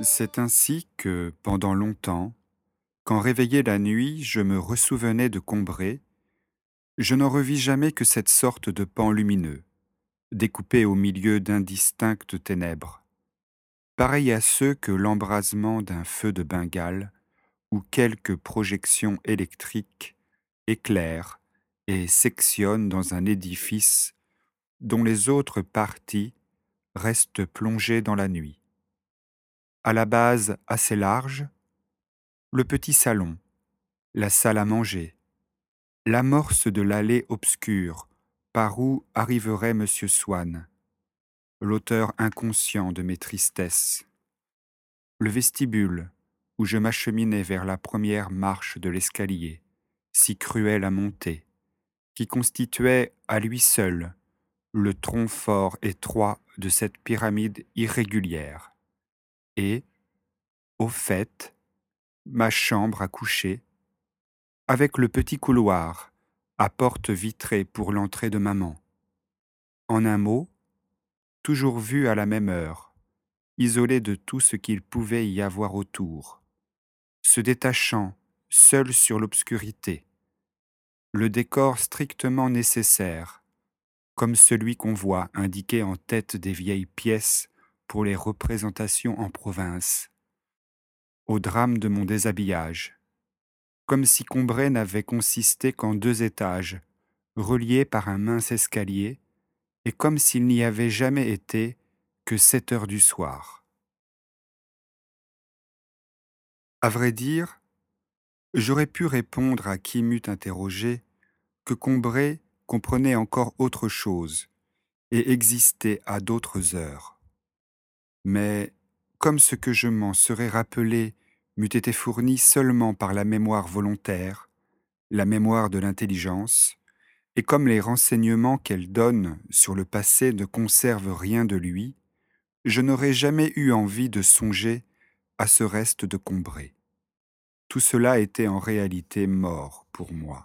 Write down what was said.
C'est ainsi que, pendant longtemps, quand réveillé la nuit, je me ressouvenais de Combray, je n'en revis jamais que cette sorte de pan lumineux, découpé au milieu d'indistinctes ténèbres, pareil à ceux que l'embrasement d'un feu de Bengale ou quelques projections électriques éclairent et sectionnent dans un édifice dont les autres parties restent plongées dans la nuit. À la base assez large, le petit salon, la salle à manger, l'amorce de l'allée obscure par où arriverait M. Swann, l'auteur inconscient de mes tristesses, le vestibule où je m'acheminais vers la première marche de l'escalier, si cruel à monter, qui constituait à lui seul le tronc fort étroit de cette pyramide irrégulière. Et, au fait, ma chambre à coucher, avec le petit couloir à porte vitrée pour l'entrée de maman. En un mot, toujours vu à la même heure, isolé de tout ce qu'il pouvait y avoir autour, se détachant seul sur l'obscurité, le décor strictement nécessaire, comme celui qu'on voit indiqué en tête des vieilles pièces pour les représentations en province, au drame de mon déshabillage, comme si Combray n'avait consisté qu'en deux étages, reliés par un mince escalier, et comme s'il n'y avait jamais été que sept heures du soir. À vrai dire, j'aurais pu répondre à qui m'eût interrogé que Combray comprenait encore autre chose et existait à d'autres heures. Mais comme ce que je m'en serais rappelé m'eût été fourni seulement par la mémoire volontaire, la mémoire de l'intelligence, et comme les renseignements qu'elle donne sur le passé ne conservent rien de lui, je n'aurais jamais eu envie de songer à ce reste de Combray. Tout cela était en réalité mort pour moi.